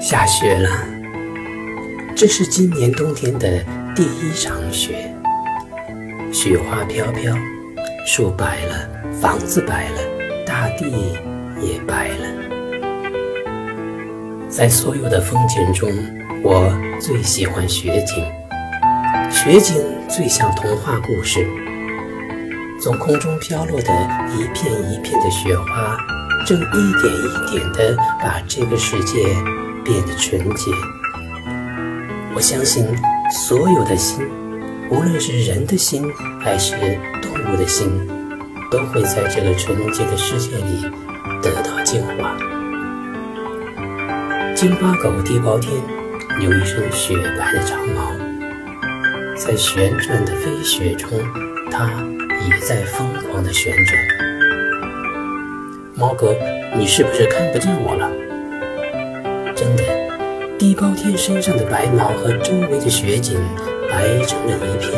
下雪了，这是今年冬天的第一场雪。雪花飘飘，树白了，房子白了，大地也白了。在所有的风景中，我最喜欢雪景。雪景最像童话故事，从空中飘落的一片一片的雪花，正一点一点地把这个世界。变得纯洁。我相信，所有的心，无论是人的心还是动物的心，都会在这个纯洁的世界里得到净化。京巴狗地包天有一身雪白的长毛，在旋转的飞雪中，它也在疯狂地旋转。猫哥，你是不是看不见我了？真的，地包天身上的白毛和周围的雪景白成了一片，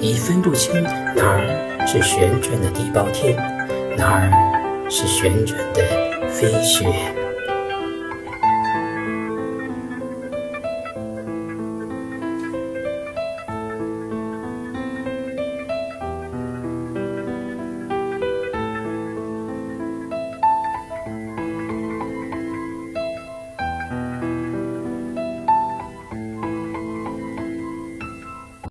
已分不清哪儿是旋转的地包天，哪儿是旋转的飞雪。